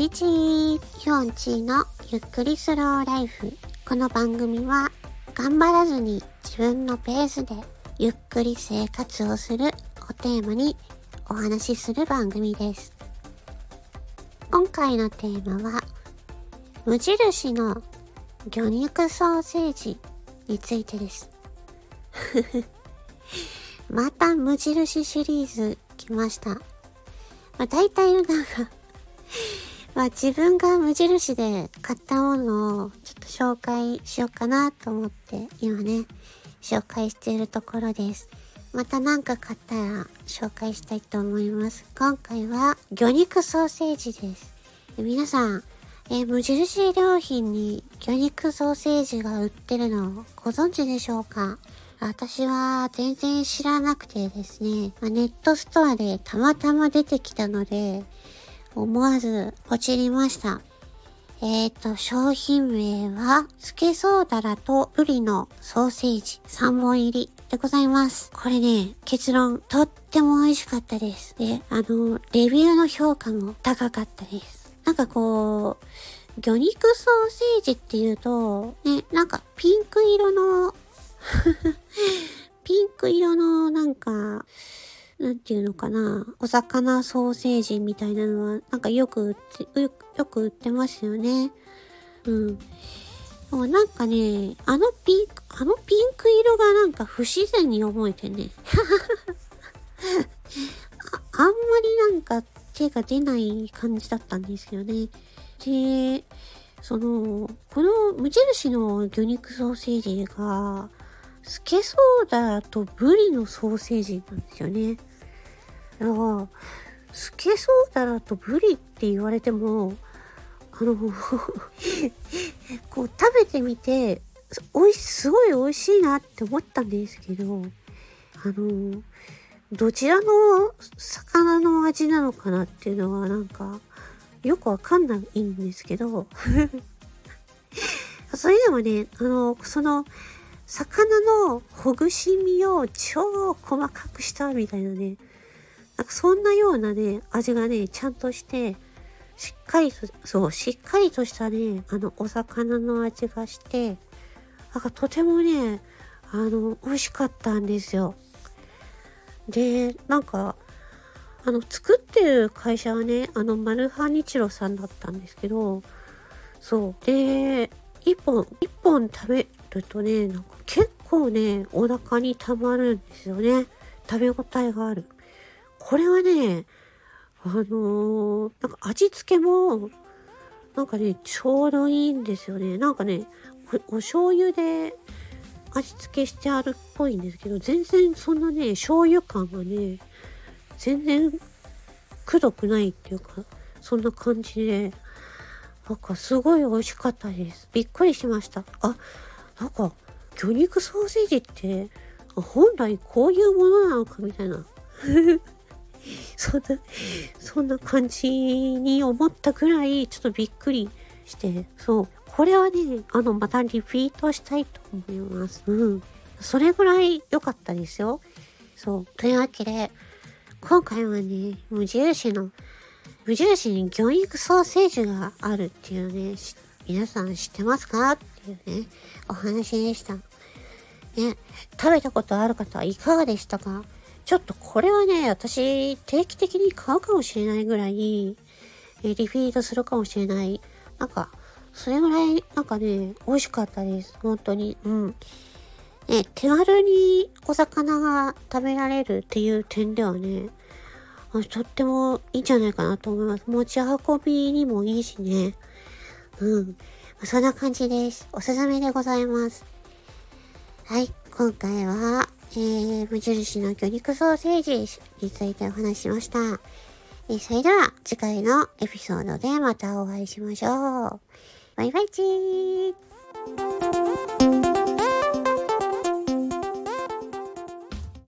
にちは。ヒョンチーのゆっくりスローライフ。この番組は頑張らずに自分のペースでゆっくり生活をするをテーマにお話しする番組です。今回のテーマは無印の魚肉ソーセージについてです。また無印シリーズ来ました。まあ大体なんかまあ自分が無印で買ったものをちょっと紹介しようかなと思って今ね、紹介しているところです。また何か買ったら紹介したいと思います。今回は魚肉ソーセージです。皆さん、え無印良品に魚肉ソーセージが売ってるのをご存知でしょうか？私は全然知らなくてですね、まあネットストアでたまたま出てきたので、思わずポチりました。えっ、と、商品名は、スケソーダラとブリのソーセージ3本入りでございます。これね、結論、とっても美味しかったです。で、あの、レビューの評価も高かったです。なんかこう、魚肉ソーセージっていうと、ね、なんかピンク色の ピンク色のなんか、なんていうのかな、お魚ソーセージみたいなのは、なんかよく売って、よく売ってますよね。うん。でもなんかね、あのピンク、あのピンク色がなんか不自然に思えてね。ああんまりなんか手が出ない感じだったんですよね。で、その、この無印の魚肉ソーセージが、スケソーダとブリのソーセージなんですよね。だから、スケソーダとブリって言われても、あの、こう食べてみて、おい、すごい美味しいなって思ったんですけど、あの、どちらの魚の味なのかなっていうのはなんか、よくわかんないんですけど、それでもね、あの、その、魚のほぐし身を超細かくしたみたいなね、なんかそんなようなね、味がね、ちゃんとして、しっかりと、そう、しっかりとしたね、あの、お魚の味がして、なんかとてもね、あの、美味しかったんですよ。で、なんか、あの、作ってる会社はね、あの、マルハニチロさんだったんですけど、そう。で、一本、一本食べるとね、なんか結構ね、お腹に溜まるんですよね。食べ応えがある。これはね、あのーなんか味付けも、なんかね、ちょうどいいんですよね。なんかね、おお醤油で味付けしてあるっぽいんですけど、全然そんなね、醤油感がね、全然くどくないっていうか、そんな感じで、なんかすごい美味しかったです。びっくりしました。あ、なんか魚肉ソーセージって、本来こういうものなのかみたいな。そんな、そんな感じに思ったぐらい、ちょっとびっくりして、そう。これはね、あの、またリピートしたいと思います。うん。それぐらい良かったですよ。そう。というわけで、今回はね、無印の、無印に魚肉ソーセージがあるっていうね、皆さん知ってますかっていうね、お話でした。ね、食べたことある方はいかがでしたか？ちょっとこれはね、私定期的に買うかもしれないぐらい、えリピートするかもしれない。なんか、それぐらい、なんかね、美味しかったです。本当に。うん。ね、手軽にお魚が食べられるっていう点ではね、とってもいいんじゃないかなと思います。持ち運びにもいいしね。うん。そんな感じです。おすすめでございます。はい、今回は、えー、無印の魚肉ソーセージについてお話ししました。えーそれでは次回のエピソードでまたお会いしましょう。バイバイチー